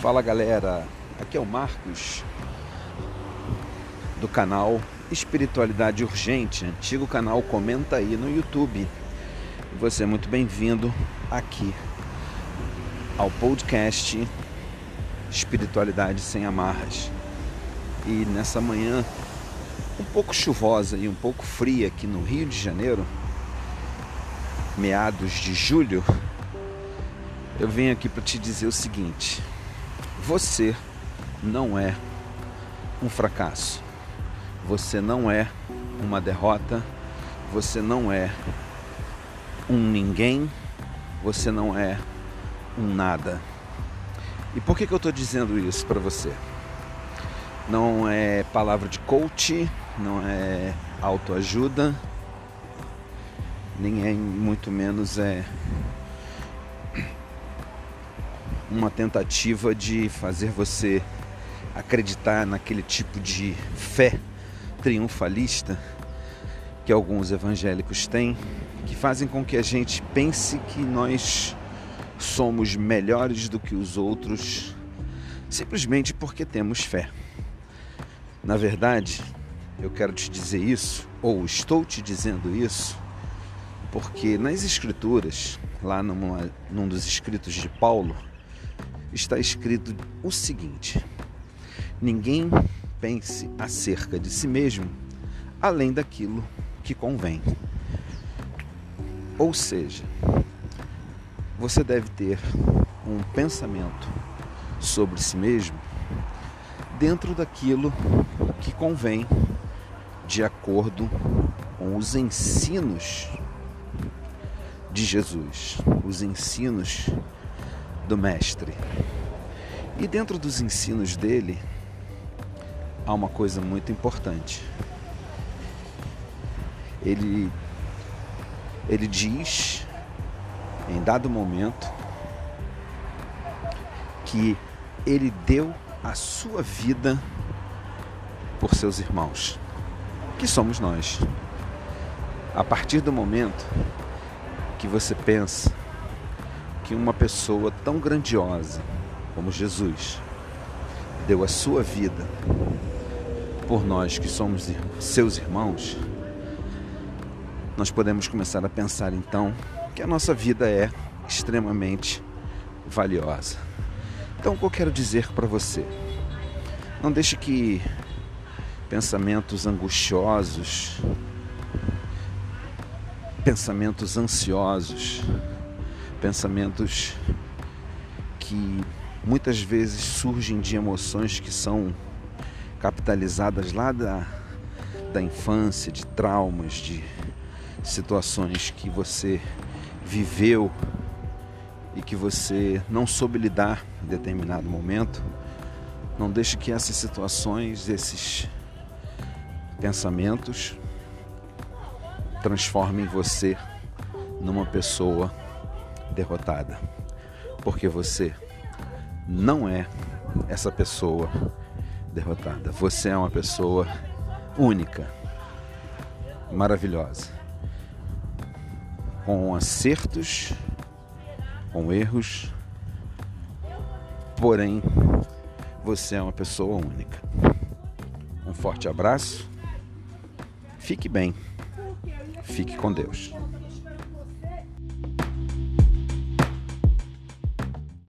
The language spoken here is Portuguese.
Fala galera, aqui é o Marcos do canal Espiritualidade Urgente, antigo canal Comenta aí no YouTube. Você é muito bem-vindo aqui ao podcast Espiritualidade Sem Amarras. E nessa manhã um pouco chuvosa e um pouco fria aqui no Rio de Janeiro, meados de julho, eu venho aqui para te dizer o seguinte: você não é um fracasso. Você não é uma derrota. Você não é um ninguém. Você não é um nada. E por que, que eu estou dizendo isso para você? Não é palavra de coach, não é autoajuda, nem é muito menos é uma tentativa de fazer você acreditar naquele tipo de fé triunfalista que alguns evangélicos têm, que fazem com que a gente pense que nós somos melhores do que os outros simplesmente porque temos fé. Na verdade, eu quero te dizer isso, ou estou te dizendo isso, porque nas Escrituras, lá numa, num dos escritos de Paulo, está escrito o seguinte: ninguém pense acerca de si mesmo além daquilo que convém. Ou seja, você deve ter um pensamento sobre si mesmo dentro daquilo que convém, de acordo com os ensinos de Jesus, os ensinos do Mestre. E dentro dos ensinos dele há uma coisa muito importante. Ele, ele diz, em dado momento, que ele deu a sua vida por seus irmãos, que somos nós. A partir do momento que você pensa que uma pessoa tão grandiosa como Jesus deu a sua vida por nós que somos seus irmãos, nós podemos começar a pensar então que a nossa vida é extremamente valiosa. Então, o que eu quero dizer para você? Não deixe que pensamentos angustiosos, pensamentos ansiosos, pensamentos que muitas vezes surgem de emoções que são capitalizadas lá da, da infância, de traumas, de situações que você viveu e que você não soube lidar em determinado momento. Não deixe que essas situações, esses pensamentos transformem você numa pessoa derrotada, porque você não é essa pessoa derrotada. Você é uma pessoa única, maravilhosa, com acertos, com erros, porém você é uma pessoa única. Um forte abraço, fique bem, fique com Deus.